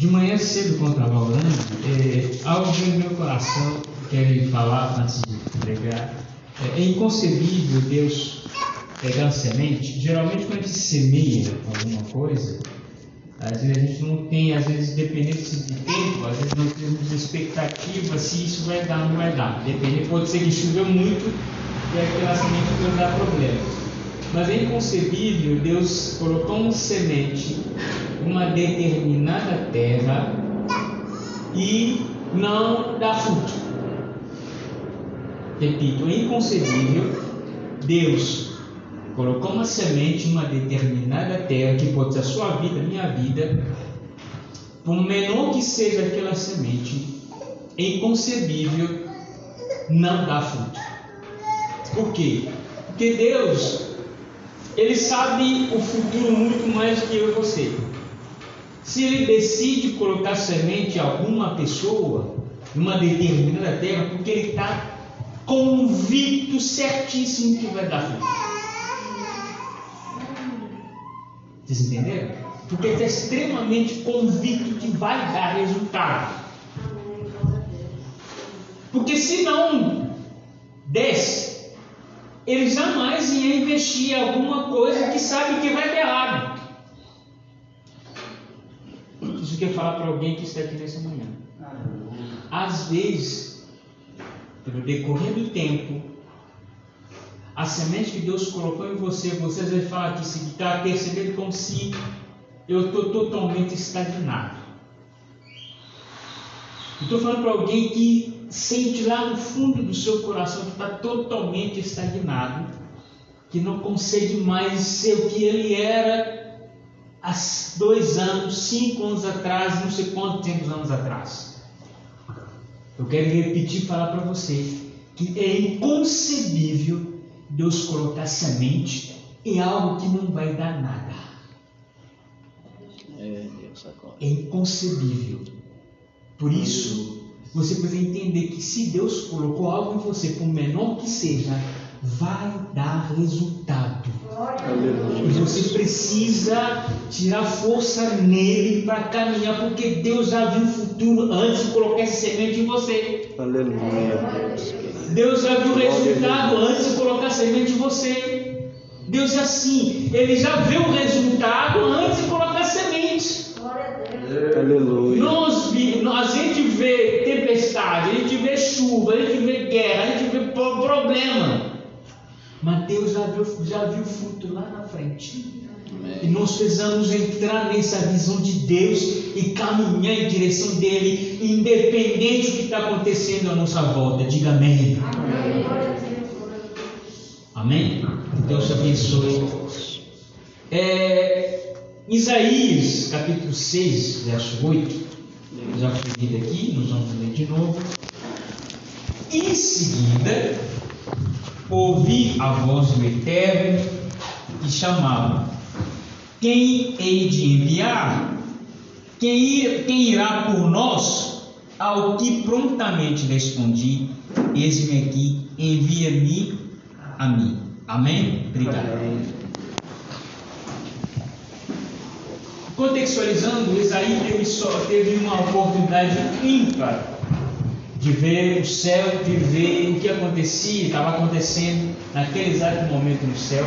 De manhã cedo, quando estava orando, é, algo veio no meu coração, quero falar antes de pregar. É, é inconcebível Deus pegar a semente. Geralmente, quando a gente semeia alguma coisa, às vezes a gente não tem, às vezes, dependendo de tempo, às vezes não temos expectativa se isso vai dar ou não vai dar. Depende, pode ser que choveu muito e aquela semente pode dar problema. Mas é inconcebível Deus colocou uma semente uma determinada terra e não dá fruto. Repito, é inconcebível Deus colocou uma semente em uma determinada terra, que pode ser a sua vida, minha vida, por menor que seja aquela semente, é inconcebível não dar fruto. Por quê? Porque Deus, Ele sabe o futuro muito mais que eu e você. Se ele decide colocar semente em alguma pessoa, em uma determinada terra, porque ele está convicto, certíssimo que vai dar fruto. Vocês entenderam? Porque ele está extremamente convicto que vai dar resultado. Porque se não desse, ele jamais ia investir em alguma coisa que sabe que vai dar errado. Quer falar para alguém que está aqui nessa manhã. Às vezes, pelo decorrer do tempo, a semente que Deus colocou em você, você às vezes fala que está percebendo como se eu estou totalmente estagnado. Estou falando para alguém que sente lá no fundo do seu coração que está totalmente estagnado, que não consegue mais ser o que ele era há dois anos, cinco anos atrás, não sei quantos tempos anos atrás. Eu quero repetir e falar para você que é inconcebível Deus colocar semente em algo que não vai dar nada. É, é inconcebível. Por isso, você precisa entender que se Deus colocou algo em você, por menor que seja, vai dar resultado. E você precisa tirar força nele para caminhar, porque Deus já viu o futuro antes de colocar essa semente em você. Aleluia. Deus já viu o resultado antes de colocar a semente em você. Deus é assim, Ele já viu o resultado antes de colocar a semente. Aleluia. Nós, a gente vê tempestade, a gente vê chuva, a gente vê guerra, a gente vê problema. Mas Deus já viu, já viu fruto lá na frente. Amém. E nós precisamos entrar nessa visão de Deus e caminhar em direção dele, independente do que está acontecendo à nossa volta. Diga amém. Amém. amém? Deus te abençoe. É, Isaías capítulo 6, verso 8. Já foi lido aqui, nós vamos ler de novo. Em seguida, ouvi a voz do Eterno e chamava: Quem hei de enviar? Quem, quem irá por nós? Ao que prontamente respondi: Eis-me aqui, envia-me a mim. Amém? Obrigado. Amém. Contextualizando, Isaías teve, teve uma oportunidade ímpar de ver o céu, de ver o que acontecia, estava acontecendo naquele exato momento no céu.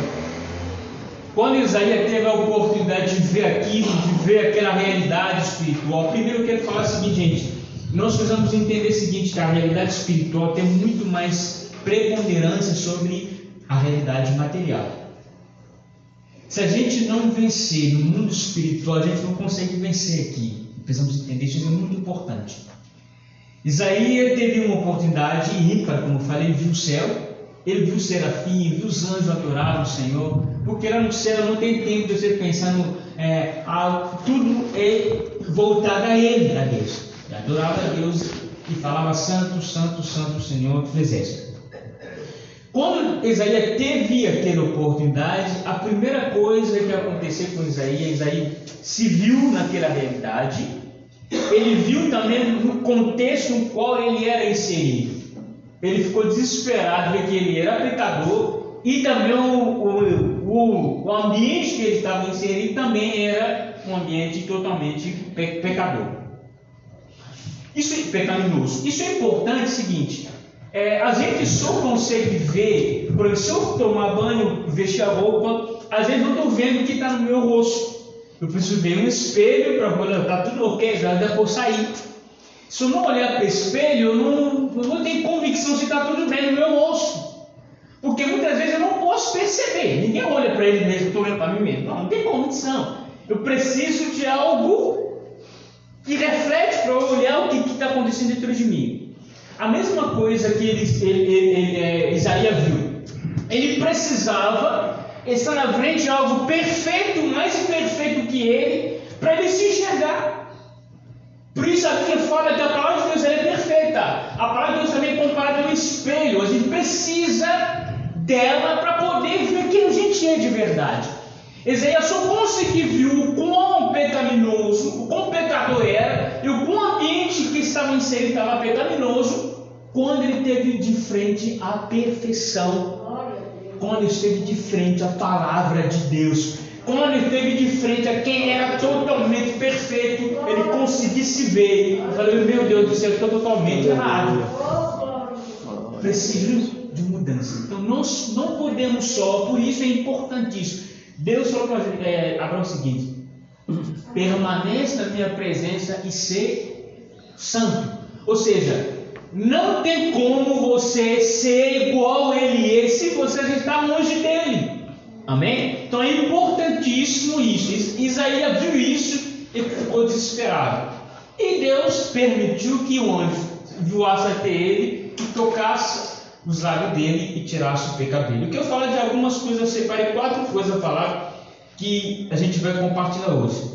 Quando Isaías teve a oportunidade de ver aquilo, de ver aquela realidade espiritual, primeiro eu quero falar o seguinte, gente, nós precisamos entender o seguinte, que a realidade espiritual tem muito mais preponderância sobre a realidade material. Se a gente não vencer no mundo espiritual, a gente não consegue vencer aqui. Precisamos entender isso, é muito importante. Isaías teve uma oportunidade ímpar, como falei, viu o céu, ele viu o serafim, viu os anjos adorar o Senhor, porque lá no céu não tem tempo de você pensar no, é, a, tudo é voltado a ele, a Deus. Ele adorava a Deus e falava santo, santo, santo Senhor do exército. Quando Isaías teve aquela oportunidade, a primeira coisa que aconteceu com Isaías, Isaías se viu naquela realidade ele viu também no contexto no qual ele era inserido. Ele ficou desesperado de que ele era pecador e também o, o, o, o ambiente que ele estava inserido também era um ambiente totalmente pe pecador. Isso é pecaminoso. Isso é importante, é seguinte. É, a gente só consegue ver, por exemplo, se eu tomar banho, vestir a roupa, às vezes eu estou vendo o que está no meu rosto. Eu preciso ver um espelho para poder, está tudo ok, já dá para sair. Se eu não olhar para o espelho, eu não, eu não tenho convicção se está tudo bem no meu rosto. Porque muitas vezes eu não posso perceber. Ninguém olha para ele mesmo, estou olhando para mim mesmo. Não, não tem condição. Eu preciso de algo que reflete para eu olhar o que está acontecendo dentro de mim. A mesma coisa que ele, ele, ele é, Isaías viu. Ele precisava estar na frente de algo perfeito, mais perfeito que ele, para ele se enxergar. Por isso aqui fala que a palavra de Deus é perfeita. A palavra de Deus também é comparada ao espelho. A gente precisa dela para poder ver quem a gente é de verdade. Isaías só conseguiu o quão pecaminoso, o quão pecador era e o quão ambiente que estava inserido estava pecaminoso quando ele teve de frente a perfeição. Quando esteve de frente à palavra de Deus. Quando esteve de frente a quem era totalmente perfeito, ele conseguisse ver. Eu falei, meu Deus eu estou totalmente errado. Preciso de mudança. Então nós não podemos só, por isso é importantíssimo. Deus falou para é, Abraão o seguinte: permaneça na minha presença e ser santo. Ou seja, não tem como você ser igual ele é se você está longe dele. Amém? Então é importantíssimo isso. Isaías viu isso e ficou desesperado. E Deus permitiu que o anjo voasse até ele tocasse os lábios dele e tirasse o pecado dele. Eu quero falar de algumas coisas, eu separei quatro coisas a falar que a gente vai compartilhar hoje.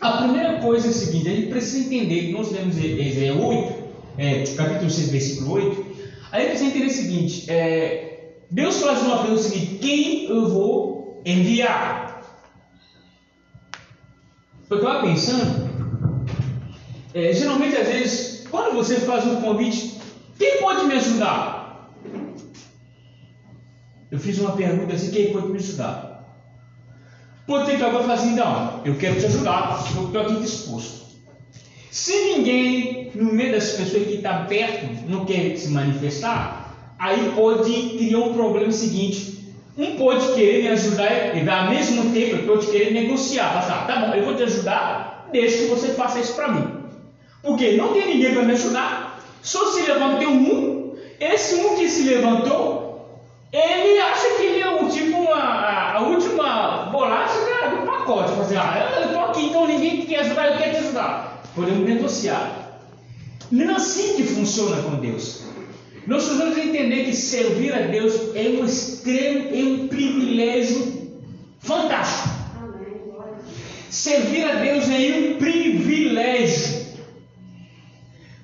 A primeira coisa é a seguinte: a gente precisa entender que nós lemos Isaías 8, é, capítulo 6, versículo 8. Aí precisa entender o seguinte: é, Deus faz uma pergunta seguinte: quem eu vou enviar? Eu estava pensando, é, geralmente às vezes, quando você faz um convite, quem pode me ajudar? Eu fiz uma pergunta assim: quem pode me ajudar? Pode ter que alguém falar assim: não, eu quero te ajudar, eu estou aqui disposto. Se ninguém, no meio das pessoas que está perto, não quer se manifestar, aí pode criar um problema seguinte. Um pode querer me ajudar e ao mesmo tempo pode querer negociar. Passar, tá bom, eu vou te ajudar, deixa que você faça isso para mim. Porque não tem ninguém para me ajudar, só se levantou um, esse um que se levantou ele acha que ele é o tipo a última bolacha do pacote. Fazer, assim, ah, eu estou aqui, então ninguém quer ajudar, eu quero te ajudar. Podemos negociar. Não é assim que funciona com Deus. Nós precisamos entender que servir a Deus é um extremo, é um privilégio fantástico. Servir a Deus é um privilégio.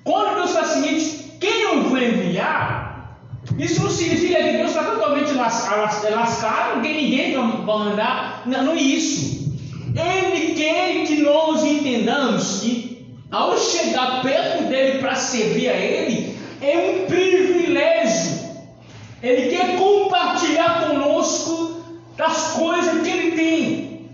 Quando Deus faz o seguinte, quem eu vou enviar, isso não significa que Deus está totalmente lascado, não tem ninguém para mandar. Não, não é isso. Ele quer que nós entendamos que ao chegar perto dele para servir a ele, é um privilégio. Ele quer compartilhar conosco das coisas que ele tem.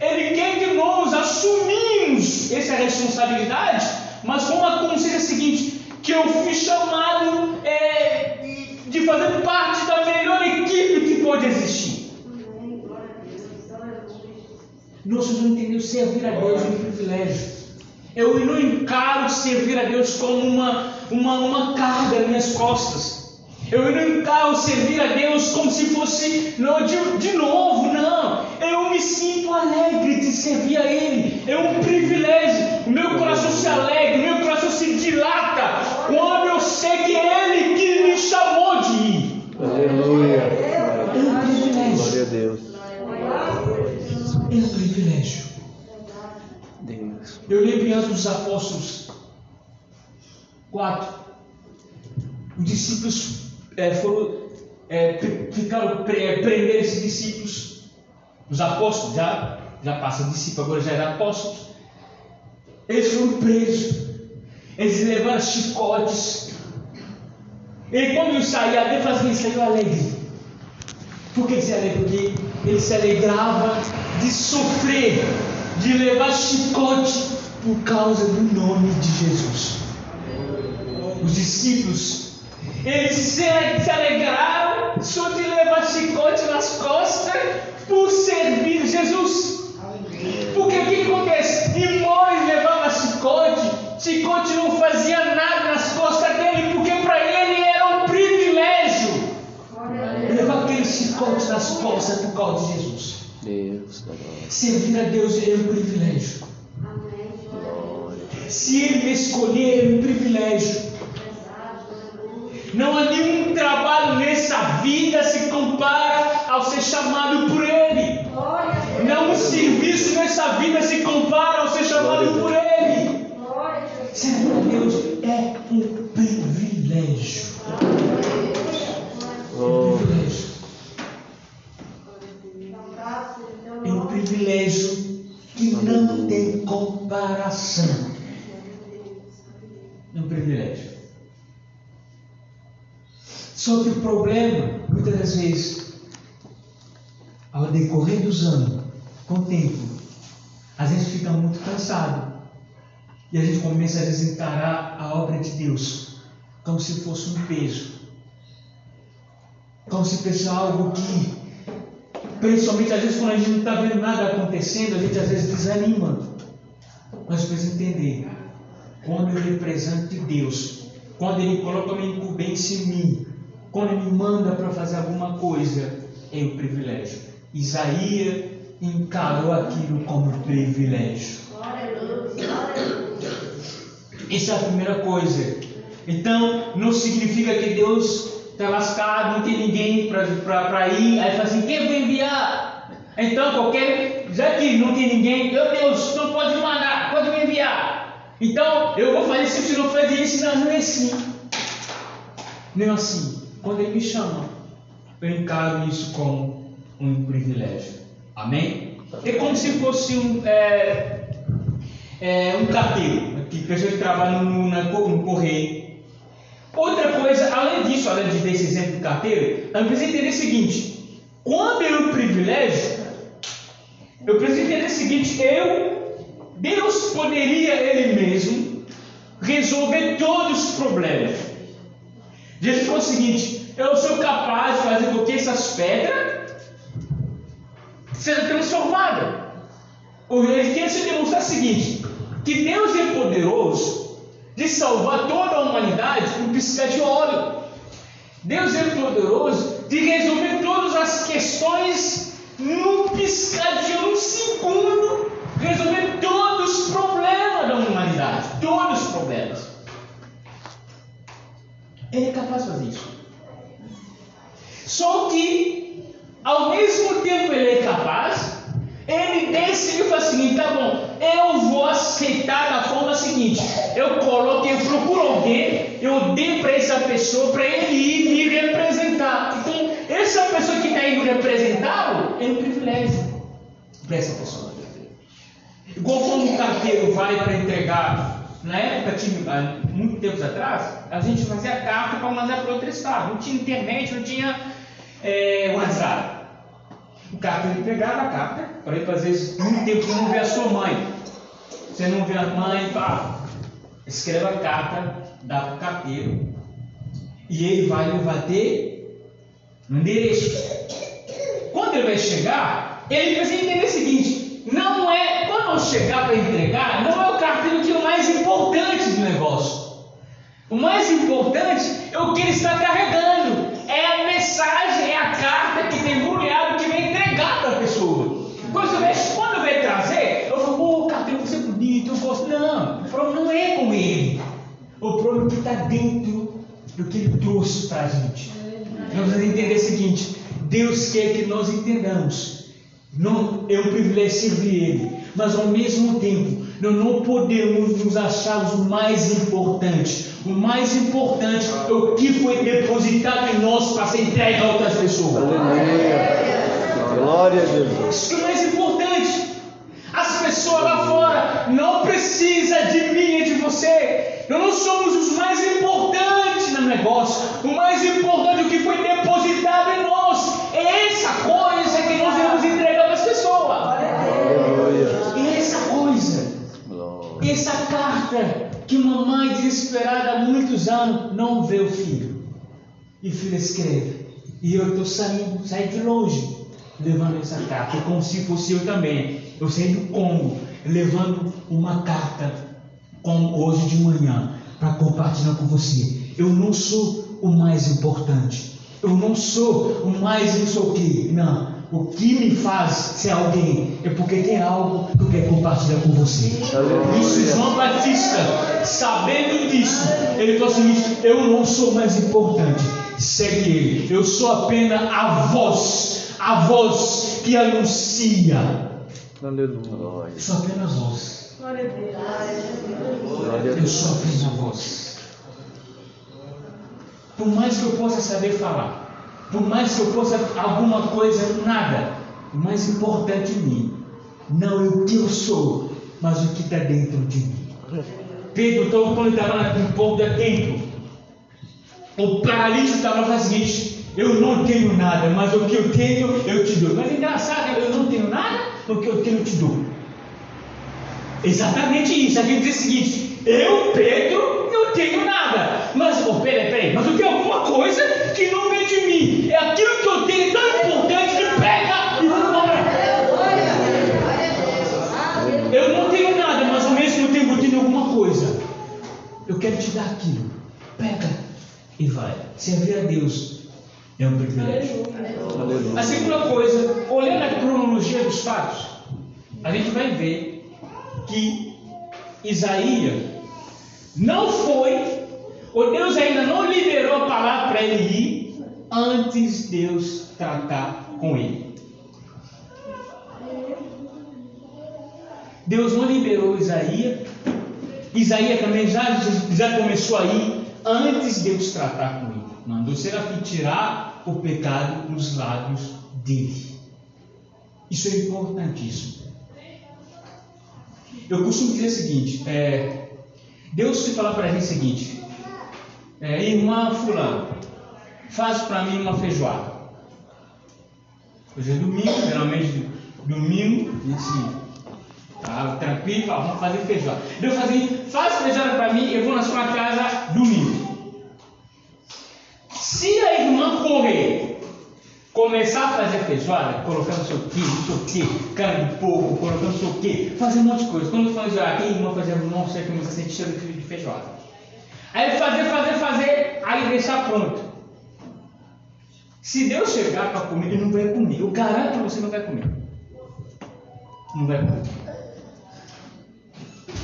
Ele quer que nós assumimos essa responsabilidade, mas com a consciência seguinte, que eu fui chamado é, de fazer parte da melhor equipe que pode existir. Nós não entendemos servir a Deus é um privilégio. Eu não encaro servir a Deus como uma, uma, uma carga nas minhas costas. Eu não encaro servir a Deus como se fosse não, de, de novo, não. Eu me sinto alegre de servir a Ele. É um privilégio. O meu coração se alegra, o meu coração se dilata quando eu sei que é Ele que me chamou de ir. Aleluia. É um privilégio. Glória a Deus. Eu lembro em Atos dos Apóstolos 4. Os discípulos é, foram, é, ficaram pre, prender esses discípulos, os apóstolos, já, já passa discípulo, agora já era apóstolos. Eles foram presos, eles levaram chicotes. E quando eu saí, a Deus assim, saiu alegre. Por que se alegra? Porque ele se alegrava de sofrer, de levar chicote por causa do nome de Jesus. os discípulos, eles se, alegraram só de levar chicote nas costas por servir Jesus. Porque o que acontece? E Moisés levava chicote, chicote não fazia nada nas costas dele, porque para ele era um privilégio levar aquele chicote nas costas por causa de Jesus. Deus, Servir a Deus é um privilégio. Se Ele escolher, é um privilégio. Não há nenhum trabalho nessa vida se compara ao ser chamado por Ele. Não um serviço nessa vida se compara ao ser chamado por Ele. A Deus é um privilégio. Um privilégio. É um privilégio que não tem comparação. É um privilégio. Só que o problema, muitas das vezes, ao decorrer dos anos, com o tempo, a gente fica muito cansado. E a gente começa a desencarar a obra de Deus como se fosse um peso. Como se fosse algo que, principalmente às vezes quando a gente não está vendo nada acontecendo, a gente às vezes desanima. Mas precisa entender, quando eu represento de Deus, quando Ele coloca uma incumbência em mim, quando Ele manda para fazer alguma coisa, é um privilégio. Isaías encarou aquilo como privilégio. Essa é a primeira coisa. Então, não significa que Deus está lascado, não tem ninguém para ir. Aí fala assim: quem vai enviar? Então, qualquer. Já que não tem ninguém, meu Deus, não pode mandar, pode me enviar. Então, eu vou fazer isso, se não fazer isso, não, não é assim. Não é assim. Quando Ele me chama, eu encaro isso como um privilégio. Amém? É como se fosse um, é, é, um carteiro, que pessoas que trabalham no, no correio. Outra coisa, além disso, além de desse exemplo do carteiro, eu preciso entender o seguinte: quando eu privilégio, eu preciso entender o seguinte: eu, Deus poderia Ele mesmo resolver todos os problemas. Jesus falou o seguinte: eu sou capaz de fazer com que essas pedras sejam transformadas. Ele quer se demonstrar o seguinte: que Deus é poderoso de salvar toda a humanidade com piscar de óleo. Deus é poderoso de resolver todas as questões num piscar de um segundo, resolver todos os problemas da humanidade, todos os problemas. Ele é capaz de fazer isso. Só que, ao mesmo tempo, ele é capaz ele decidiu e falou assim: tá bom, eu vou aceitar da forma seguinte: eu coloco, eu procuro alguém, eu dei para essa pessoa para ele ir me representar. Então, essa pessoa que está indo representá-lo é um privilégio para essa pessoa. Igual quando um carteiro vai para entregar, na época, tinha, muito tempos atrás, a gente fazia carta para mandar para outro estado. Não tinha internet, não tinha é, WhatsApp. O carteiro pegava a carta, por exemplo, às vezes, muito tempo você não vê a sua mãe. Você não vê a mãe, pá, escreve a carta, dá para o carteiro, e ele vai ter no endereço. Quando ele vai chegar, ele precisa entender o seguinte: não é, quando eu chegar para entregar, não é o carteiro que é o mais importante do negócio. O mais importante é o que ele está carregando, é a mensagem, é a carta que tem embrulhado que vem entregar para a pessoa. Quando vai, quando vai trazer, eu falo, ô oh, carteiro, você é bonito, eu gosto. Não, o problema não é com ele. O problema é que está dentro do que ele trouxe para a gente. Nós vamos entender o seguinte: Deus quer que nós entendamos. Não é um privilégio servir Ele, mas ao mesmo tempo, nós não podemos nos achar os mais importantes. O mais importante é o que foi depositado em nós para ser entregue a outras pessoas. Aleluia. Glória a Deus. Isso que é o mais importante. As pessoas lá fora não precisam de mim e de você. Nós não somos os mais importantes no negócio. O mais importante é o que foi depositado em nós. É essa coisa que nós devemos essa carta que uma mãe desesperada há muitos anos não vê o filho. E o filho escreve. E eu estou saindo, saí de longe, levando essa carta, como se fosse eu também. Eu saí do Congo, levando uma carta, como hoje de manhã, para compartilhar com você. Eu não sou o mais importante. Eu não sou o mais não sei o que. Não. O que me faz ser alguém é porque tem algo que eu quero compartilhar com você. Isso, João Batista, sabendo disso, ele falou assim: Eu não sou mais importante. Segue ele. Eu sou apenas a voz, a voz que anuncia. Aleluia. Eu sou apenas voz. Eu sou apenas a voz. Por mais que eu possa saber falar, por mais que eu possa alguma coisa, nada. O mais importante em mim não é o que eu sou, mas o que está dentro de mim. Pedro, então, quando estava no povo da templo, o paralítico estava falando o seguinte: Eu não tenho nada, mas o que eu tenho eu te dou. Mas é engraçado, eu não tenho nada, o que eu tenho eu te dou. Exatamente isso. A gente diz o seguinte: Eu, Pedro, não tenho nada. Mas, oh, peraí, peraí, mas eu tenho alguma coisa que não vem de mim. É aquilo que eu tenho tão importante que pega e vai embora. Eu não tenho nada, mas ao mesmo tempo eu tenho alguma coisa. Eu quero te dar aquilo. Pega e vai. Servir a Deus é um privilégio. A segunda coisa, olhando a cronologia dos fatos, a gente vai ver que Isaías não foi, ou Deus ainda não liberou a palavra para ele ir, antes Deus tratar com ele. Deus não liberou Isaías, Isaías também já, já começou a ir antes Deus tratar com ele. Mandou o serafim tirar o pecado dos lábios dele. Isso é importantíssimo. Eu costumo dizer o seguinte: é, Deus se falar para a gente o seguinte, é, irmã fulano, faz para mim uma feijoada. Hoje é domingo, geralmente domingo, a gente tá tranquilo, fala, vamos fazer feijoada. Deus faz assim, faz feijoada para mim, eu vou na sua casa domingo. Se a irmã correr, começar a fazer feijoada, colocando o que, não sei o que, carne de porco, colocando não sei o que, fazer um monte de coisa. Quando faz ah, tem irmã fazendo, o que, você cheiro de feijoada. Aí fazer, fazer, fazer, aí deixar pronto. Se Deus chegar para comer, ele não vai comer. Eu garanto que você não vai comer. Não vai comer.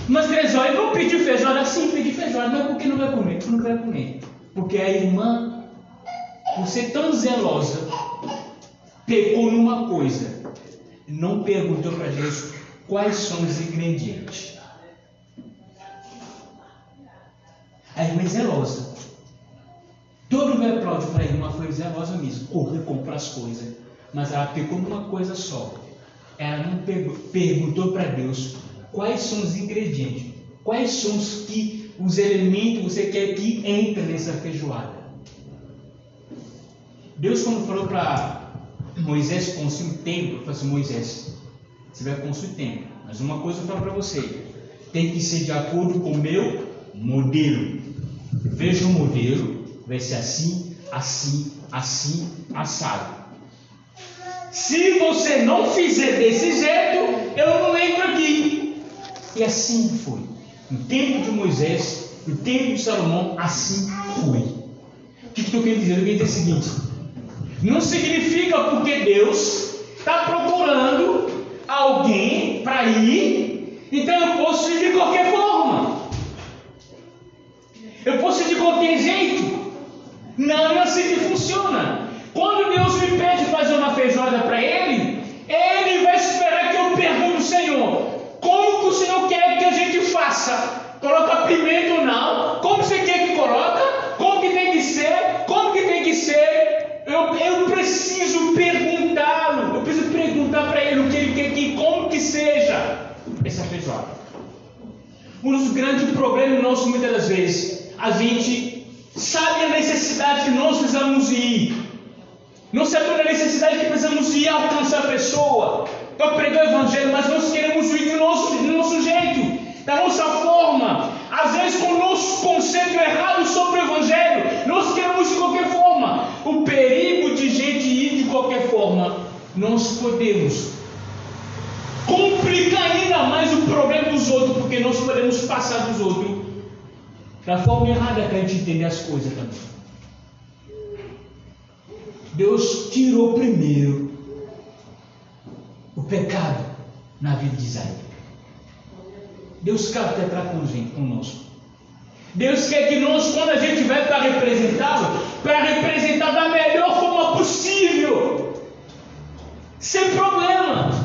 Mas três horas, vão pedir feijoada? Sim, pedir feijoada, mas por que não vai comer? Não vai comer. Porque a irmã, por ser tão zelosa, pecou numa coisa. Não perguntou para Deus quais são os ingredientes. A irmã é zelosa. Todo mundo aplaude para a irmã, foi zelosa mesmo. Correu comprar as coisas. Mas ela pecou numa coisa só. Ela não pegou, perguntou para Deus quais são os ingredientes. Quais são os, que, os elementos que você quer que entre nessa feijoada. Deus, quando falou para Moisés construir um templo, falou assim: Moisés, você vai construir templo. Mas uma coisa eu falo para você: tem que ser de acordo com o meu modelo. Veja o modelo, vai ser assim, assim, assim, assado. Se você não fizer desse jeito, eu não entro aqui. E assim foi. No tempo de Moisés, no tempo de Salomão, assim foi. O que estou querendo dizer? Eu quero dizer o seguinte: não significa porque Deus está procurando alguém para ir, então eu posso ir de qualquer forma. Eu posso ir de qualquer jeito. Não é assim que funciona. Quando Deus me pede fazer uma feijoada para Ele, Ele vai esperar que eu pergunte ao Senhor: como que o Senhor quer que a gente faça? Coloca pimenta ou não? Como você quer que coloca? Como que tem que ser? Como que tem que ser? Um dos grandes problemas nossos, muitas das vezes, a gente sabe a necessidade que nós precisamos ir. Não sabe a necessidade que precisamos ir alcançar a pessoa para pregar o evangelho, mas nós queremos ir do nosso, do nosso jeito, da nossa forma. às vezes com o nosso conceito errado sobre o Evangelho, nós queremos de qualquer forma. O perigo de gente ir de qualquer forma, nós podemos complicar ainda mais o problema dos outros, porque nós podemos passar dos outros da forma errada para a gente entender as coisas também. Deus tirou primeiro o pecado na vida de Isaías. Deus quer tratar conosco. Deus quer que nós, quando a gente vai para representá-lo, para representar da melhor forma possível, sem problema.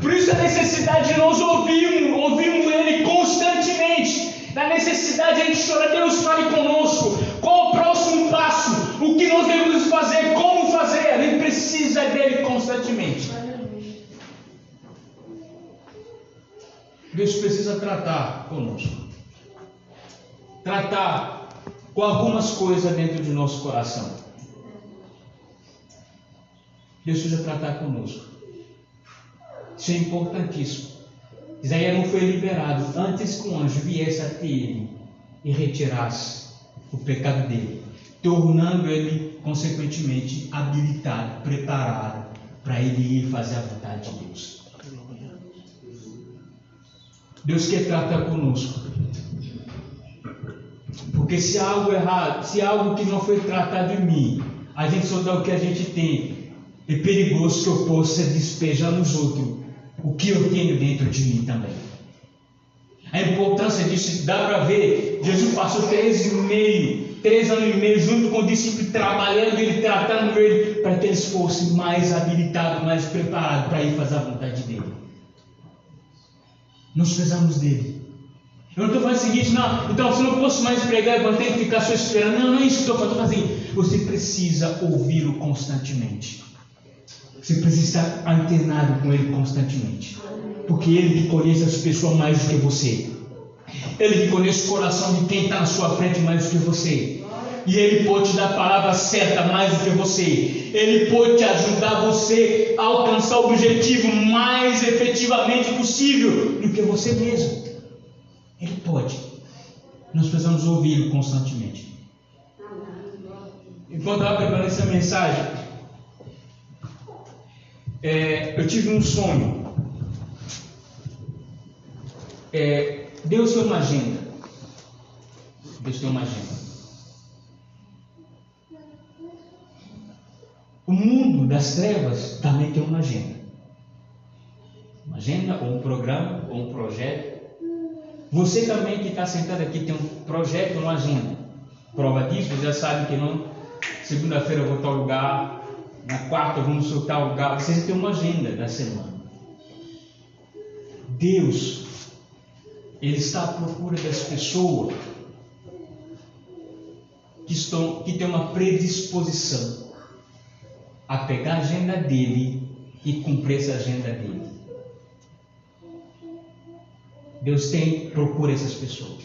Por isso a necessidade de nós ouvirmos, ouvirmos Ele constantemente. Na necessidade de a gente chorar, Deus fale conosco. Qual o próximo passo? O que nós devemos fazer? Como fazer? A gente precisa dele constantemente. Deus precisa tratar conosco. Tratar com algumas coisas dentro de nosso coração. Deus precisa tratar conosco. Isso é importantíssimo. Isaías não foi liberado antes que o anjo viesse até ele e retirasse o pecado dele, tornando ele, consequentemente, habilitado, preparado para ele ir fazer a vontade de Deus. Deus quer tratar conosco. Porque se algo errado, se algo que não foi tratado em mim, a gente só dá o que a gente tem. É perigoso que eu possa despejar nos outros o que eu tenho dentro de mim também. A importância disso dá para ver. Jesus passou três e meio, três anos e meio junto com o discípulo, trabalhando ele, tratando ele, para que eles fossem mais habilitados, mais preparados para ir fazer a vontade dele. Nós precisamos dele. Eu não estou falando o seguinte, não, então se não posso mais pregar, eu vou ter que ficar só esperando. Não, não é isso que eu estou falando. Assim, você precisa ouvi-lo constantemente. Você precisa estar antenado com ele constantemente. Porque ele que conhece as pessoas mais do que você. Ele que conhece o coração de quem está na sua frente mais do que você. E Ele pode te dar a palavra certa mais do que você. Ele pode te ajudar você a alcançar o objetivo mais efetivamente possível do que você mesmo. Ele pode. Nós precisamos ouvi-lo constantemente. Enquanto eu preparando essa mensagem, é, eu tive um sonho. É, Deus tem uma agenda. Deus tem uma agenda. O mundo das trevas também tem uma agenda. Uma agenda, ou um programa, ou um projeto. Você também que está sentado aqui tem um projeto, uma agenda. Prova disso, já sabe que não. Segunda-feira eu vou tal lugar, na quarta vamos soltar o lugar. Você tem uma agenda da semana. Deus, Ele está à procura das pessoas que, estão, que têm uma predisposição a pegar a agenda dele e cumprir essa agenda dele. Deus tem, procura essas pessoas.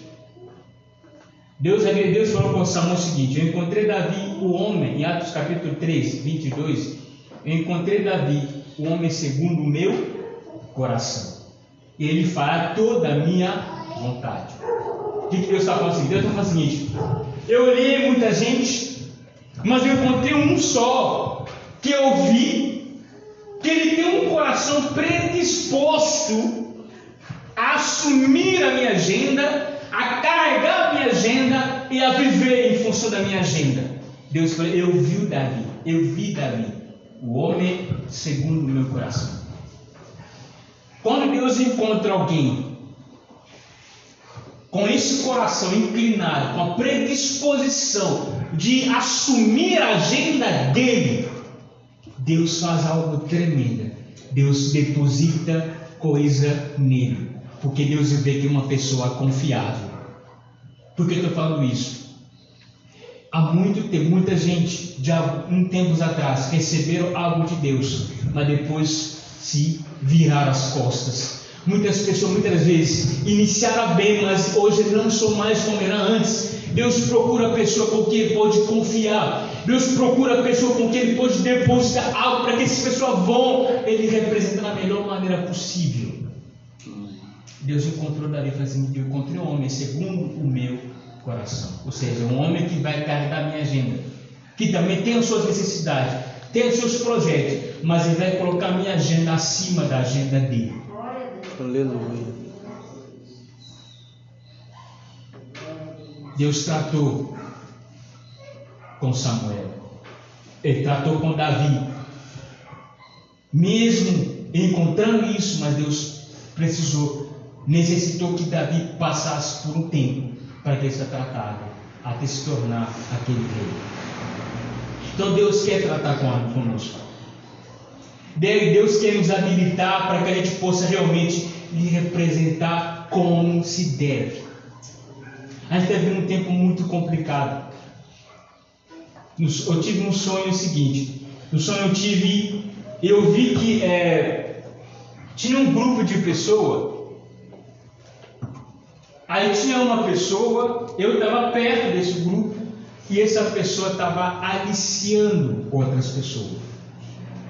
Deus, Deus falou com Samuel o seguinte: Eu encontrei Davi, o homem, em Atos capítulo 3, 22. Eu encontrei Davi, o homem segundo o meu coração. Ele fará toda a minha vontade. O que, que Deus está falando assim? Deus está falando o seguinte: Eu olhei muita gente, mas eu encontrei um só que eu vi que ele tem um coração predisposto a assumir a minha agenda, a carregar a minha agenda e a viver em função da minha agenda. Deus falou: Eu vi Davi, eu vi Davi, o homem segundo o meu coração. Quando Deus encontra alguém com esse coração inclinado, com a predisposição de assumir a agenda dele, Deus faz algo tremendo. Deus deposita coisa nele. Porque Deus vê que é uma pessoa confiável. Por que eu estou falando isso? Há muito tempo, muita gente, já um tempos atrás, receberam algo de Deus, mas depois se viraram as costas. Muitas pessoas, muitas vezes, iniciaram bem, mas hoje não são mais como era antes. Deus procura a pessoa com quem ele pode confiar. Deus procura a pessoa com quem ele pode depositar algo para que essa pessoa vão ele representa da melhor maneira possível. Deus encontrou Davi e falou assim: Eu encontrei um homem segundo o meu coração. Ou seja, um homem que vai carregar minha agenda, que também tem as suas necessidades, tem os seus projetos, mas ele vai colocar minha agenda acima da agenda dele. Aleluia. Deus tratou com Samuel. Ele tratou com Davi. Mesmo encontrando isso, mas Deus precisou, necessitou que Davi passasse por um tempo para ele seja tratado, até se tornar aquele rei. Então Deus quer tratar conosco. Deus quer nos habilitar para que a gente possa realmente lhe representar como se deve. A gente está um tempo muito complicado. Eu tive um sonho seguinte. No sonho eu tive, eu vi que é, tinha um grupo de pessoas. Aí tinha uma pessoa, eu estava perto desse grupo e essa pessoa estava aliciando outras pessoas.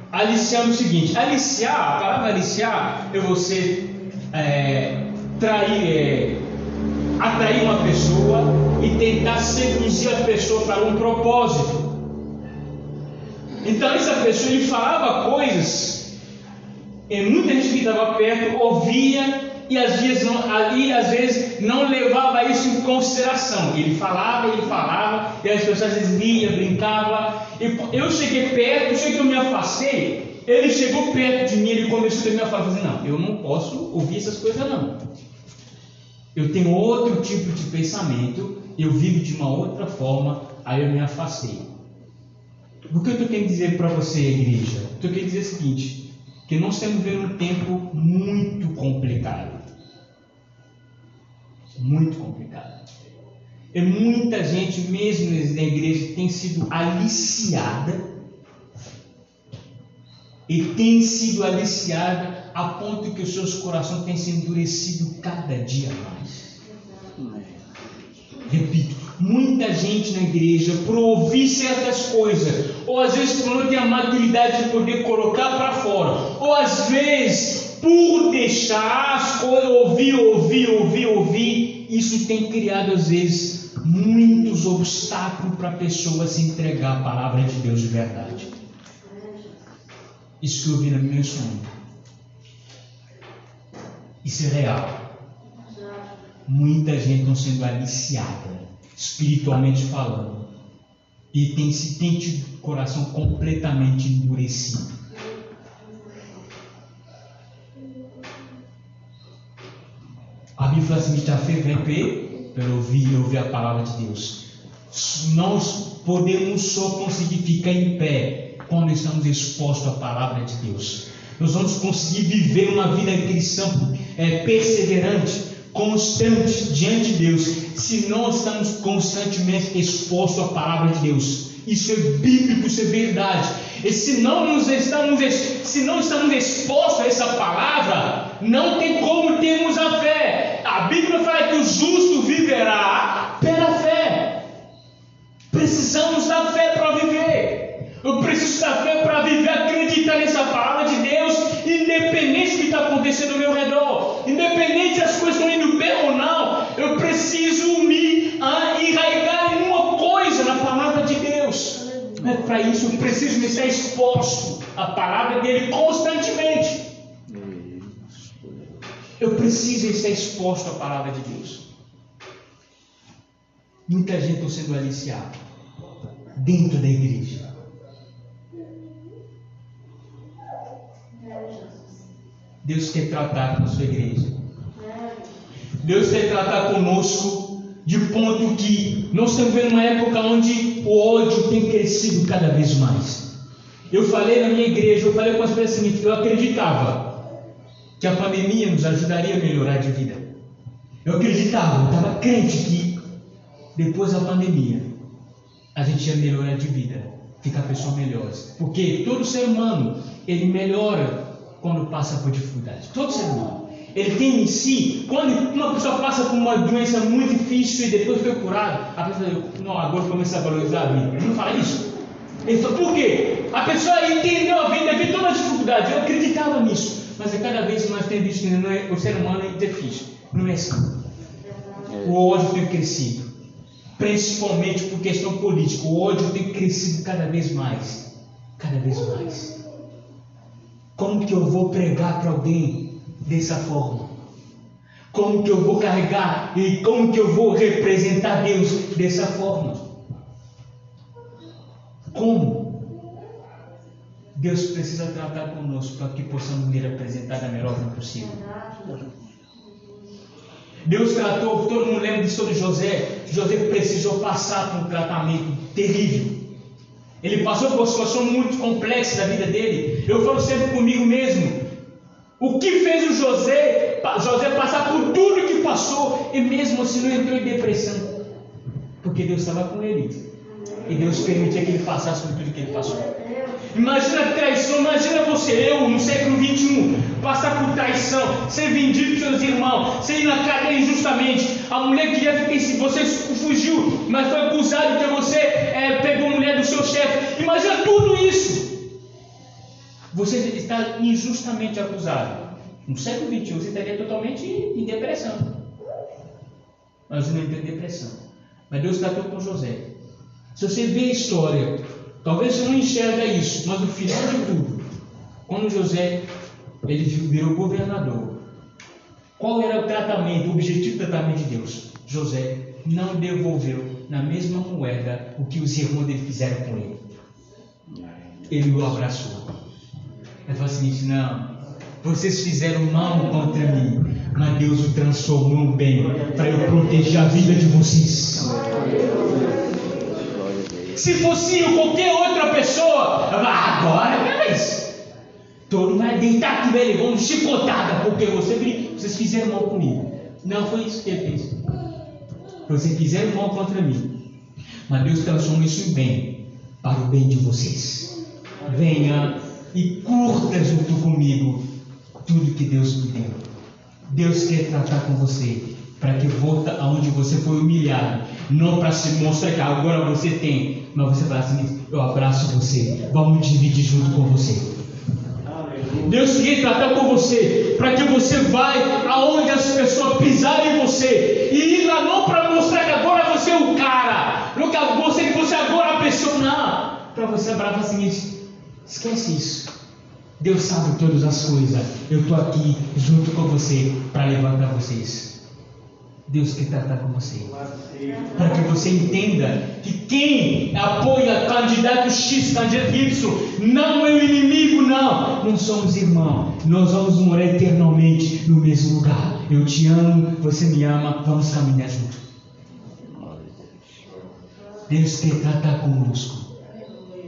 Aliciando o seguinte: aliciar, a palavra aliciar é você é, trair, é, atrair uma pessoa e tentar seduzir a pessoa para um propósito. Então essa pessoa lhe falava coisas e muita gente que estava perto ouvia e às vezes não, às vezes não levava isso em consideração. Ele falava, ele falava, e as pessoas riam, brincavam. Eu cheguei perto, eu cheguei que eu me afastei. Ele chegou perto de mim, ele começou a me afastar, assim, não, eu não posso ouvir essas coisas não. Eu tenho outro tipo de pensamento, eu vivo de uma outra forma, aí eu me afastei. O que eu estou querendo dizer para você, igreja? Estou querendo dizer o seguinte: que nós estamos vivendo um tempo muito complicado. Muito complicado. E muita gente, mesmo na igreja, tem sido aliciada e tem sido aliciada a ponto que os seus corações têm se endurecido cada dia mais. Repito, muita gente na igreja, por ouvir certas coisas, ou às vezes por não ter a maturidade de poder colocar para fora, ou às vezes por deixar as coisas, ouvir, ouvir, ouvir, ouvir, isso tem criado às vezes muitos obstáculos para a pessoa se entregar à palavra de Deus de verdade. Isso que eu vi no meu sonho. Isso é real. Muita gente está sendo aliciada, espiritualmente falando, e tem, se tem tido o coração completamente endurecido. A Bíblia fala assim: está feito pelo ouvir ouvir a palavra de Deus. Nós podemos só conseguir ficar em pé quando estamos expostos à palavra de Deus. Nós vamos conseguir viver uma vida cristã é, perseverante, constante diante de Deus, se nós estamos constantemente expostos à palavra de Deus. Isso é bíblico, isso é verdade. E se não, nos estamos, se não estamos expostos a essa palavra, não tem como termos a fé. A Bíblia fala que o justo viverá pela fé. Precisamos da fé para viver. Eu preciso da fé para viver, acreditar nessa palavra independente do que está acontecendo ao meu redor, independente se as coisas estão indo bem ou não, eu preciso me enraigar em uma coisa na palavra de Deus. É para isso eu preciso me estar exposto à palavra dele constantemente. Eu preciso estar exposto à palavra de Deus. Muita gente está sendo aliciada dentro da igreja. Deus quer tratar com a sua igreja. Deus quer tratar conosco de ponto que nós estamos vendo uma época onde o ódio tem crescido cada vez mais. Eu falei na minha igreja, eu falei com as pessoas o seguinte, eu acreditava que a pandemia nos ajudaria a melhorar de vida. Eu acreditava, eu estava crente que depois da pandemia a gente ia melhorar de vida, ficar pessoa melhor. Porque todo ser humano, ele melhora quando passa por dificuldade. Todo ser humano. Ele tem em si, quando uma pessoa passa por uma doença muito difícil e depois foi curado, a pessoa não, agora começa a valorizar a vida. Ele não fala isso. Ele fala, por quê? A pessoa entendeu a vida, viu toda a dificuldade. Eu acreditava nisso. Mas a cada vez mais temos visto que é, o ser humano é difícil. Não é assim. O ódio tem crescido. Principalmente por questão política. O ódio tem crescido cada vez mais. Cada vez mais. Como que eu vou pregar para alguém dessa forma? Como que eu vou carregar e como que eu vou representar Deus dessa forma? Como? Deus precisa tratar conosco para que possamos lhe representar da melhor forma possível. Deus tratou, todo mundo lembra de sobre José. José precisou passar por um tratamento terrível. Ele passou por uma situação muito complexa da vida dele. Eu falo sempre comigo mesmo. O que fez o José, José passar por tudo que passou e mesmo assim não entrou em depressão? Porque Deus estava com ele. E Deus permitia que ele passasse por tudo que ele passou. Imagina traição, imagina você, eu, no século 21, passar por traição, ser vendido pelos seus irmãos, ser ir na cadeia injustamente. A mulher ficar em si, você fugiu, mas foi acusado que você é, pegou a mulher do seu chefe. Imagina tudo isso. Você está injustamente acusado. No século 21 você estaria totalmente em depressão. Mas não em depressão. Mas Deus tratou com José. Se você vê a história, talvez você não enxerga isso, mas no final de tudo, quando José ele virou governador, qual era o tratamento, o objetivo do tratamento de Deus? José não devolveu na mesma moeda o que os irmãos dele fizeram com ele. Ele o abraçou. Ele falou assim: não, vocês fizeram mal contra mim, mas Deus o transformou no bem para eu proteger a vida de vocês. Se fosse eu, qualquer outra pessoa, agora é isso. Todo mundo vai deitar com ele, vamos chicotada, porque você, vocês fizeram mal comigo. Não foi isso que ele fez. Vocês fizeram mal contra mim. Mas Deus transforma isso em bem, para o bem de vocês. Venha e curta junto comigo tudo que Deus me deu. Deus quer tratar com você para que volta aonde você foi humilhado, não para se mostrar que agora você tem, mas você fala assim: eu abraço você, vamos dividir junto com você. Deus quer tratar com você para que você vai aonde as pessoas pisarem em você e ir lá não para mostrar que agora você é o cara, não que você que você agora é a pessoa, não, para você abraçar o seguinte: esquece isso. Deus sabe todas as coisas. Eu estou aqui junto com você para levantar vocês. Deus quer tratar com você. Para que você entenda que quem apoia candidato X, candidato Y, não é o inimigo, não. Não somos irmãos. Nós vamos morar eternamente no mesmo lugar. Eu te amo, você me ama, vamos caminhar juntos. Deus quer tratar conosco.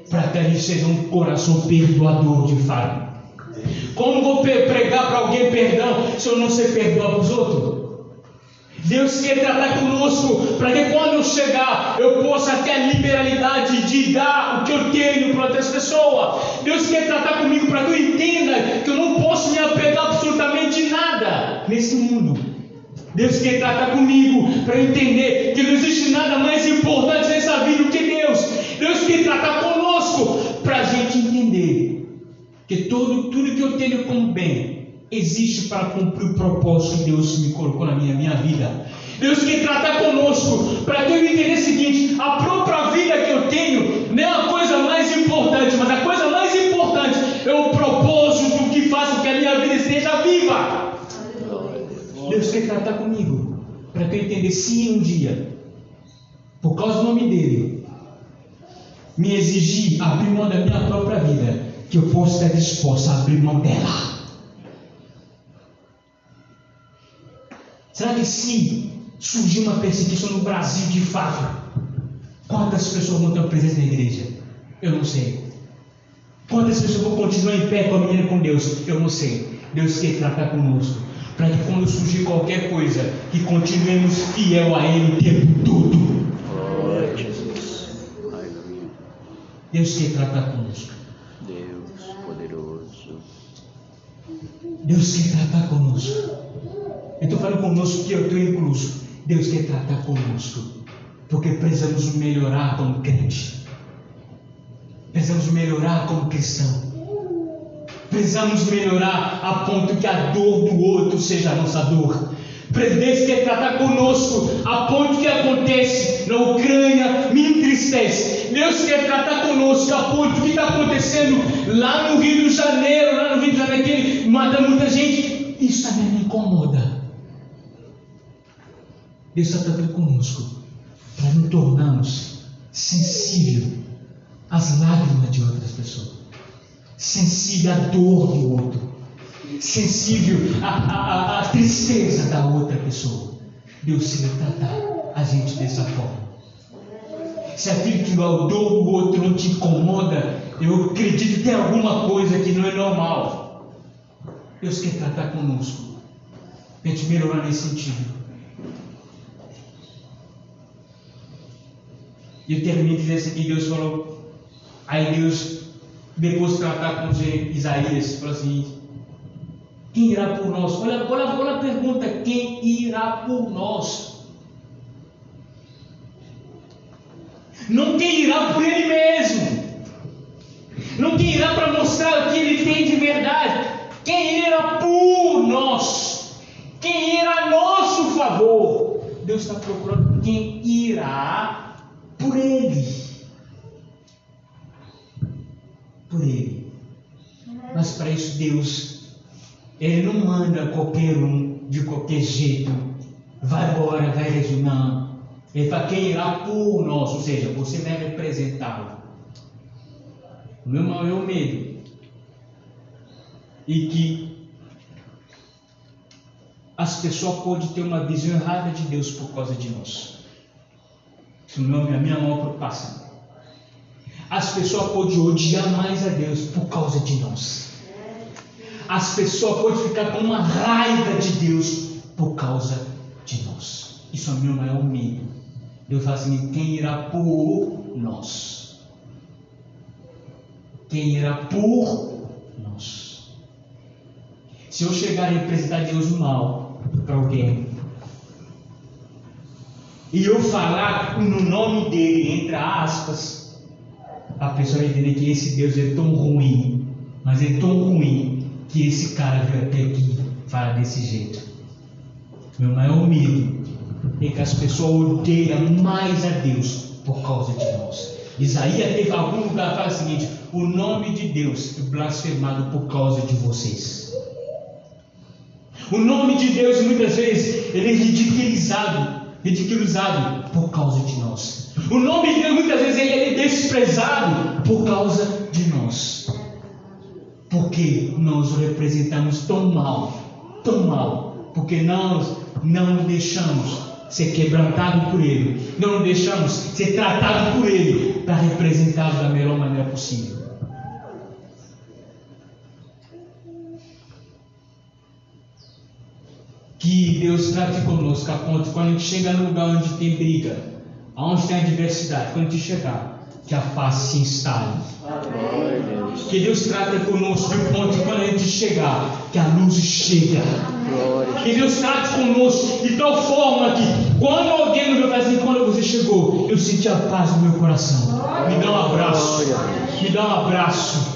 Para que a gente seja um coração perdoador de fato. Como vou pregar para alguém perdão se eu não sei perdoar para os outros? Deus quer tratar conosco para que quando eu chegar eu possa ter a liberalidade de dar o que eu tenho para outras pessoas. Deus quer tratar comigo para que eu entenda que eu não posso me apegar absolutamente nada nesse mundo. Deus quer tratar comigo para entender que não existe nada mais importante nessa vida do que Deus. Deus quer tratar conosco para a gente entender que todo, tudo que eu tenho como bem existe para cumprir o propósito que Deus me colocou na minha, minha vida. Deus quer tratar conosco para que eu entenda o seguinte: a própria vida que eu tenho não é a coisa mais importante, mas a coisa mais importante é o propósito que faz com que a minha vida esteja viva. Deus quer tratar comigo para que eu entenda se um dia, por causa do nome dele, me exigir abrir mão da minha própria vida, que eu possa estar disposto a abrir mão dela. Será que se surgir uma perseguição no Brasil de fato, quantas pessoas vão ter presença na igreja? Eu não sei. Quantas pessoas vão continuar em pé com a menina com Deus? Eu não sei. Deus quer tratar conosco. Para que quando surgir qualquer coisa, que continuemos fiel a Ele o tempo todo. A Jesus. Aleluia. Deus quer tratar conosco. Deus poderoso. Deus quer tratar conosco. Eu estou falando conosco que eu estou incluso. Deus quer tratar conosco. Porque precisamos melhorar como crente. Precisamos melhorar como cristão. Precisamos melhorar a ponto que a dor do outro seja a nossa dor. Deus quer tratar conosco a ponto que acontece na Ucrânia me entristece. Deus quer tratar conosco a ponto que está acontecendo lá no Rio de Janeiro, lá no Rio de Janeiro, que mata muita gente. Isso também me incomoda. Deus está tratando conosco para nos tornarmos sensível às lágrimas de outras pessoas, sensível à dor do outro sensível à, à, à, tristeza da outra pessoa. Deus se tratar a gente dessa forma. Se aquilo que o dor do outro não te incomoda, eu acredito que tem alguma coisa que não é normal. Deus quer tratar conosco. A gente melhorar nesse sentido. E eu termino dizendo assim, que Deus falou, aí Deus, depois de tratar com Isaías, falou assim, quem irá por nós? Olha, olha, olha a pergunta: quem irá por nós? Não quem irá por ele mesmo. Não quem irá para mostrar o que ele tem de verdade. Quem irá por nós? Quem irá a nosso favor? Deus está procurando quem irá por ele. Por ele. Mas para isso Deus ele não manda qualquer um de qualquer jeito. Vai embora, vai resumar. Ele fala quem irá por nós, ou seja, você vai representá-lo. O meu maior medo e que as pessoas podem ter uma visão errada de Deus por causa de nós. Isso não é a minha maior preocupação. As pessoas podem odiar mais a Deus por causa de nós as pessoas podem ficar com uma raiva de Deus por causa de nós. Isso é o meu maior medo. Deus fala assim: quem irá por nós? Quem irá por nós? Se eu chegar a representar Deus mal para alguém, e eu falar no nome dele, entre aspas, a pessoa vai entender que esse Deus é tão ruim, mas é tão ruim que esse cara veio até aqui fala desse jeito. Meu maior medo é que as pessoas odeiam mais a Deus por causa de nós. Isaías teve algum lugar que o seguinte: o nome de Deus é blasfemado por causa de vocês. O nome de Deus muitas vezes ele é ridiculizado, ridiculizado por causa de nós. O nome de Deus muitas vezes ele é desprezado por causa de nós. Porque nós o representamos tão mal, tão mal, porque nós não deixamos ser quebrantado por Ele, não deixamos ser tratado por Ele para representá-lo da melhor maneira possível. Que Deus trate conosco a ponto quando a gente chega no lugar onde tem briga, onde tem adversidade, quando a gente chegar, que a paz se instale. Que Deus trata conosco de ponto quando a gente chegar, que a luz chega. Que Deus trate conosco de tal forma que quando alguém me vai assim, quando você chegou, eu senti a paz no meu coração. Me dá um abraço. Me dá um abraço.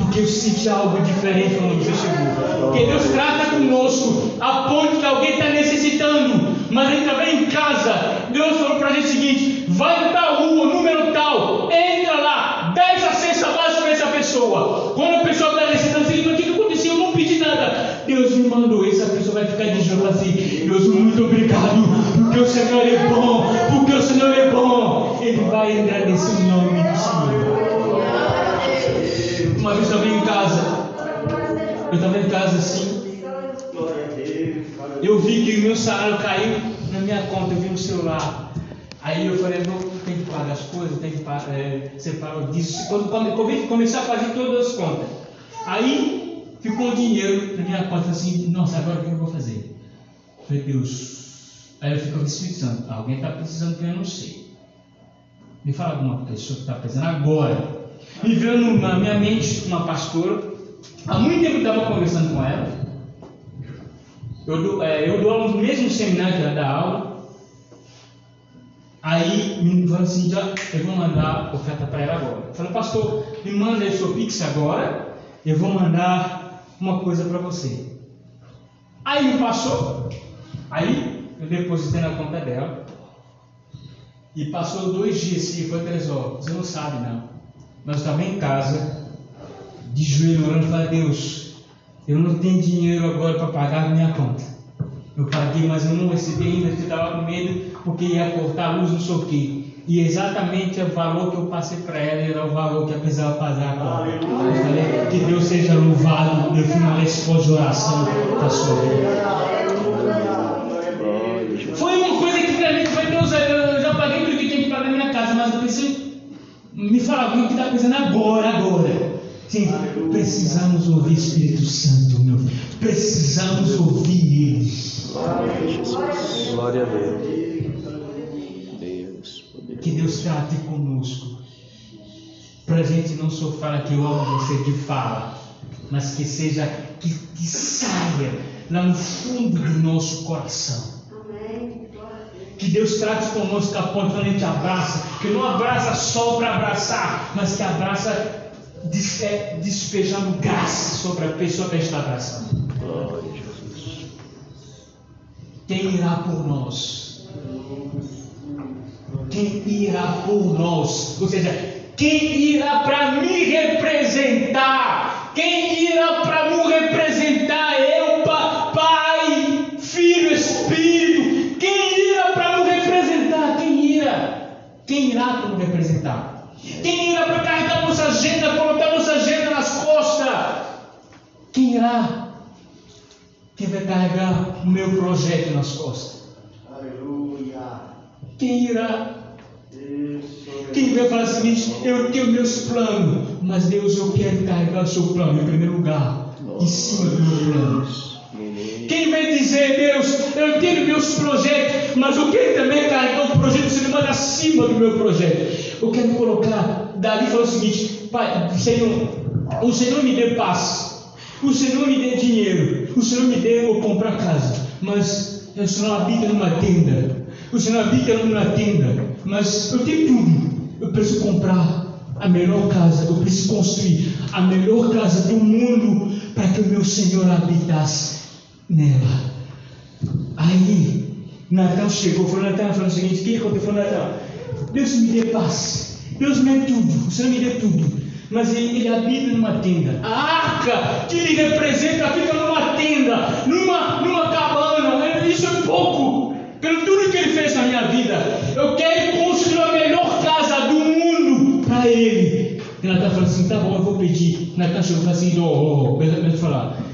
Porque eu senti algo diferente quando você chegou. Que Deus trata conosco a ponto que alguém está necessitando, mas gente também em casa. Deus falou para a gente o seguinte: vai em tal rua, número tal, entra lá, desce a cesta básica para essa pessoa. Quando a pessoa está necessitando, você o que aconteceu? Eu não pedi nada. Deus me mandou isso, a pessoa vai ficar dizendo assim: Deus, muito obrigado, porque o Senhor é bom, porque o Senhor é bom. Ele vai agradecer o nome do Senhor. Uma vez eu estava em casa, eu estava em casa assim, eu vi que o meu salário caiu na minha conta, eu vi no celular. Aí eu falei, não, tem que pagar as coisas, tem que é, separar disso. Quando, quando comecei a fazer todas as contas. Aí ficou dinheiro na minha conta assim, nossa, agora o que eu vou fazer? Eu falei, Deus. Aí eu fico me pensando, alguém está precisando que eu não sei. Me fala alguma pessoa que está precisando agora me veio na minha mente uma pastora. Há muito tempo eu estava conversando com ela. Eu dou, é, eu dou aula no mesmo seminário que ela dá aula. Aí me falou assim, já, eu vou mandar oferta para ela agora. Falei, pastor, me manda aí seu Pix agora, eu vou mandar uma coisa para você. Aí passou, aí eu depositei na conta dela. E passou dois dias e foi três horas. Você não sabe não. Nós estávamos em casa, de joelho orando, falei, Deus, eu não tenho dinheiro agora para pagar a minha conta. Eu paguei, mas eu não recebi ainda, eu estava com medo porque ia cortar a luz, não sei o quê. E exatamente o valor que eu passei para ela era o valor que eu precisava pagar agora. Eu falei, que Deus seja louvado, eu fui uma resposta de oração da sua vida. Foi uma coisa que para mim foi Deus, eu já paguei tudo que tinha que pagar na minha casa, mas eu pensei, me falava o que está pensando agora, agora. Sim, precisamos ouvir Espírito Santo, meu. Precisamos ouvir Ele. Glória a Deus. Deus, Que Deus trate conosco. Para a gente não só falar que eu amo você de fala, mas que seja, que, que saia lá no fundo do nosso coração. Que Deus trate conosco a ponto quando a gente abraça, que não abraça só para abraçar, mas que abraça é, despejando graça sobre a pessoa que está abraçando. Quem irá por nós? Quem irá por nós? Ou seja, quem irá para me representar? Quem irá para me representar? Eu, pa- Pai, Filho, Espírito. Quem irá para me representar? Quem irá? Quem irá para me representar? Quem irá para carregar nossa agenda, colocar nossa agenda nas costas? Quem irá? Quem vai carregar o meu projeto nas costas? Aleluia. Quem irá? Quem vai falar seguinte: eu tenho meus planos, mas Deus, eu quero carregar o seu plano em primeiro lugar, em cima do meu plano. Quem vai dizer, Deus, eu tenho meus projetos, mas eu quero também carregar o projeto do mais acima do meu projeto. Eu quero colocar, Davi falou o seguinte, Pai, Senhor, o Senhor me dê paz, o Senhor me dê dinheiro, o Senhor me dê eu comprar casa, mas o Senhor habita numa tenda, o Senhor habita numa tenda, mas eu tenho tudo, eu preciso comprar a melhor casa, eu preciso construir a melhor casa do mundo para que o meu Senhor habitasse nela. Aí, Natal chegou, falou, Natal, falou o seguinte, o que aconteceu, Natal? Deus me dê paz, Deus me dê tudo, o Senhor me dê tudo. Mas ele, ele habita numa tenda. A arca que lhe representa fica numa tenda, numa, numa cabana. Isso é pouco. Pelo tudo que ele fez na minha vida. Eu quero construir a melhor casa do mundo para ele. E Natan falou assim: tá bom, eu vou pedir. Natan chegou e falou assim: ô, deixa eu falar.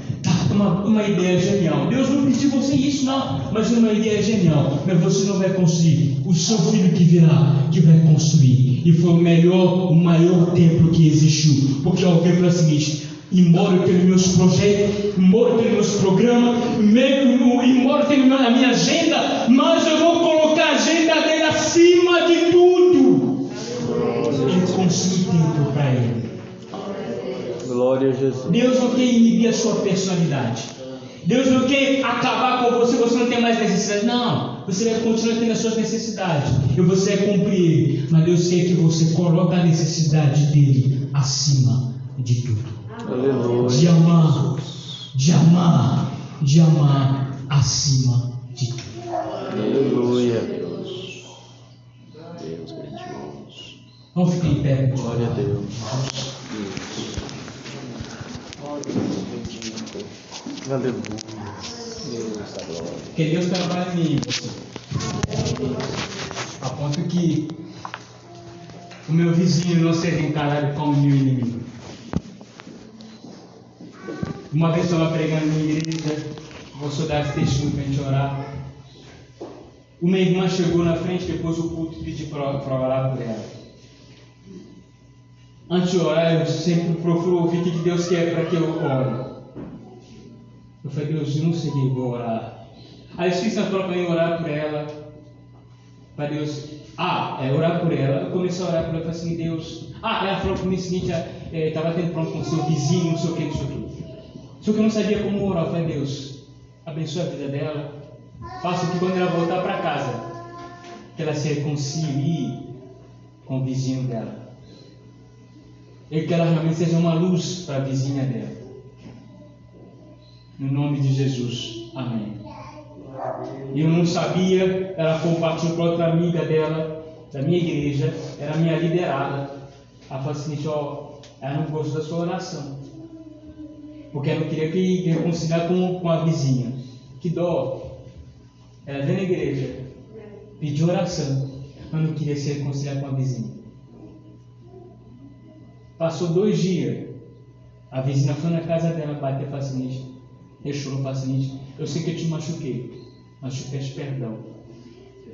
Uma, uma ideia genial. Deus não pediu você isso, não. Mas uma ideia genial. Mas você não vai construir. O seu filho que virá, que vai construir. E foi o melhor, o maior templo que existiu. Porque alguém falou o seguinte: embora eu tenha meus projetos, embora eu tenha meus programas, embora eu tenha a minha agenda, mas eu vou colocar a agenda dele acima de tudo. Ele construiu templo para ele. Glória a Jesus. Deus não quer inibir a sua personalidade. Deus não quer acabar com você, você não tem mais necessidade. Não, você vai continuar tendo as suas necessidades. E você vai cumprir. Mas Deus quer que você coloque a necessidade dele acima de tudo. Aleluia. De amar, de amar, de amar acima de tudo. Aleluia. Deus. Deus grandioso. Vamos ficar em pé. Glória a Deus. Deus. Aleluia. Deus da glória. Porque Deus trabalha em mim. A ponto que o meu vizinho não seja encarado como meu inimigo. Uma vez estava pregando na igreja, vou só dar esse testemunho para a gente orar. Uma irmã chegou na frente depois do culto e pediu para orar por ela. Antes de orar, eu sempre procuro ouvir o que Deus quer para que eu ore. Eu falei, Deus, eu não sei o que eu vou orar. Aí Espírito Santo falou para mim orar por ela. Para Deus. Ah, é orar por ela. Eu comecei a orar por ela. Eu falei assim, Deus. Ah, ela falou para mim o seguinte: estava tendo problema com seu vizinho, não sei o que, não sei o que. Só que eu não sabia como orar. Eu falei, Deus, abençoe a vida dela. Faça que quando ela voltar para casa, que ela se reconcilie com o vizinho dela. E que ela realmente seja uma luz para a vizinha dela. No nome de Jesus. Amém. E eu não sabia, ela compartilhou com outra amiga dela, da minha igreja, era minha liderada. Ela falou assim, ó, ela não gostou da sua oração. Porque ela não queria que reconciliar com, com a vizinha. Que dó. Ela veio na igreja, pediu oração, mas não queria se reconciliar com a vizinha. Passou dois dias. A vizinha foi na casa dela bater paciente. Deixou o paciente. Eu sei que eu te machuquei, mas te peço perdão.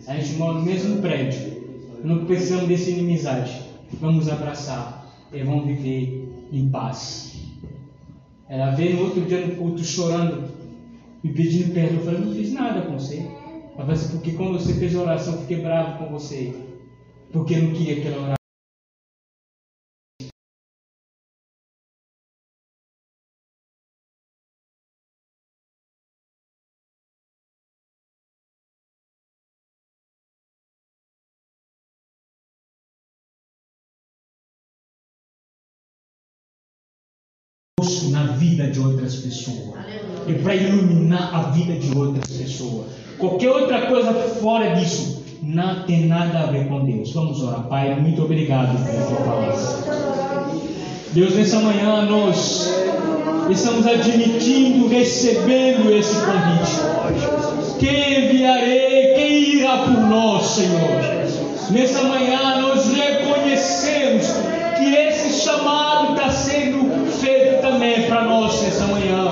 A gente mora no mesmo prédio. Não precisamos dessa inimizade. Vamos abraçar e vamos viver em paz. Ela veio no outro dia no culto chorando, me pedindo perdão. Eu falei, não fiz nada com você. Ela falou assim, porque quando você fez a oração, eu fiquei bravo com você. Porque eu não queria que ela. Na vida de outras pessoas e para iluminar a vida de outras pessoas. Qualquer outra coisa fora disso não tem nada a ver com Deus. Vamos orar, Pai. Muito obrigado pela tua palavra. Deus, nessa manhã nós estamos admitindo, recebendo esse convite. Quem enviarei? Quem irá por nós, Senhor? Nessa manhã nós reconhecemos que esse chamado está sendo feito também para nós nessa manhã.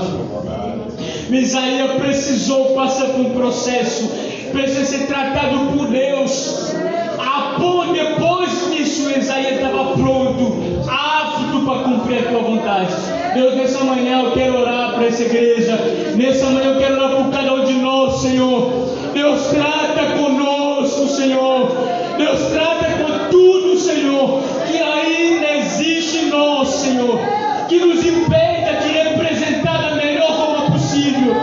Misaías precisou passar por um processo, precisa ser tratado por Deus. A ponto depois disso, Isaías estava pronto, apto para cumprir a tua vontade. Deus, nessa manhã eu quero orar para essa igreja. Nessa manhã eu quero orar por cada um de nós, Senhor. Deus, trata conosco, Senhor. Deus, trata Senhor, que ainda existe em nós, Senhor, que nos impede de representar da melhor forma possível.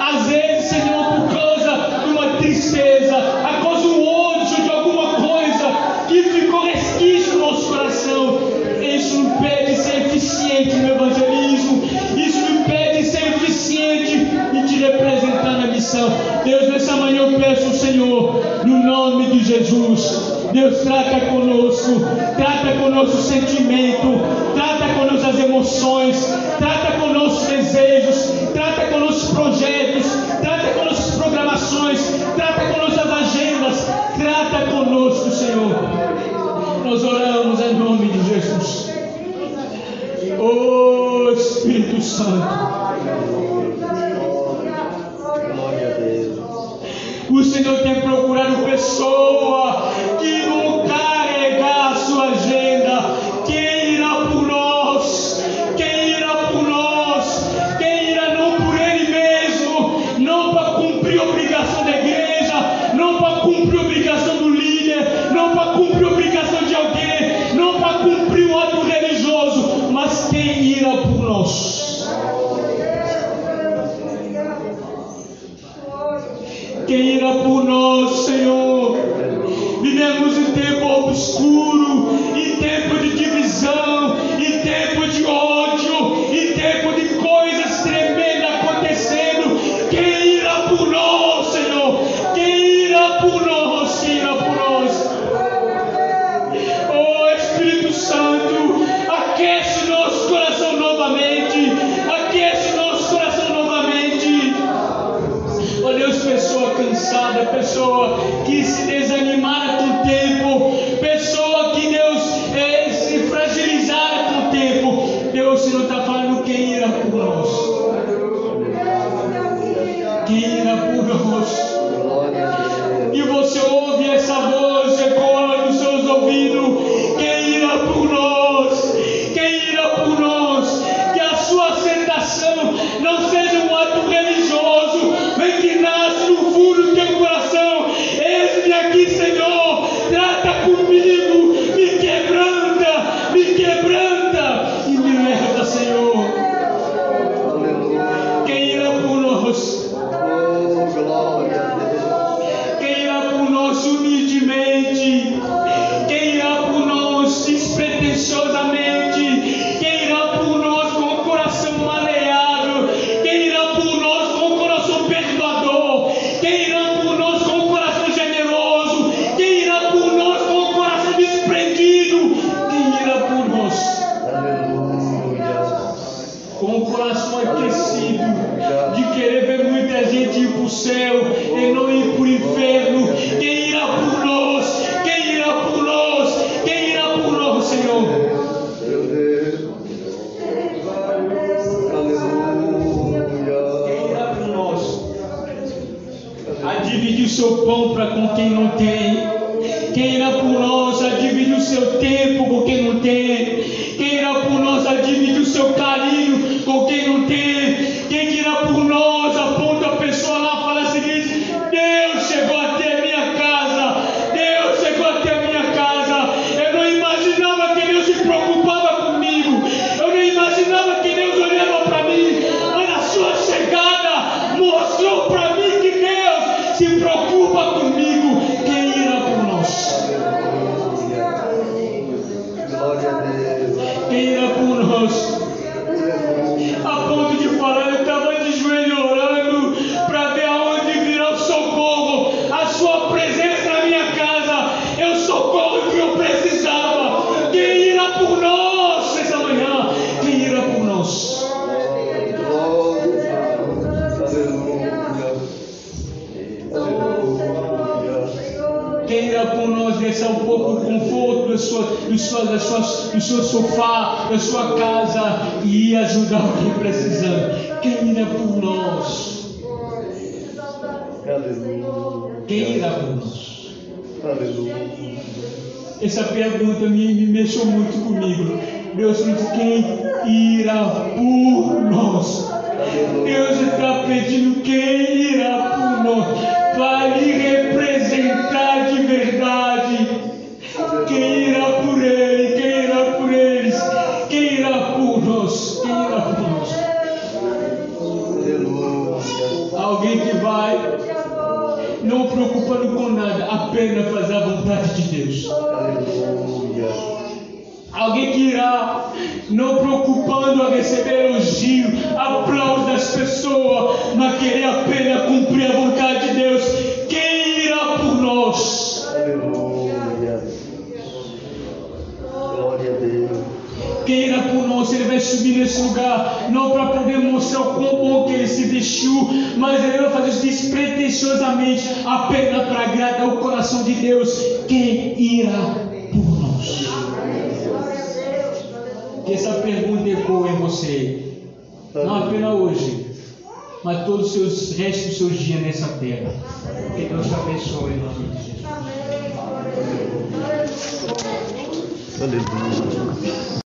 Às vezes, Senhor, por causa de uma tristeza, a causa de um ódio de alguma coisa que ficou resquício no nosso coração, isso nos impede de ser eficiente no evangelismo, isso nos impede de ser eficiente e te representar na missão. Deus, nessa manhã eu peço, Senhor, no nome de Jesus. Deus trata conosco, trata conosco o sentimento, trata conosco as emoções, trata conosco os desejos, trata conosco os projetos, trata conosco as programações, trata conosco as agendas, trata conosco, Senhor. Nós oramos em nome de Jesus. Oh Espírito Santo. Tira punos. Essa pergunta me, me mexeu muito comigo. Deus disse: quem irá por nós? pergunta ecoa em você, tá não apenas hoje, mas todos os seus restos dos seus dias nessa terra. Que Deus te abençoe em nome de Jesus. Aleluia.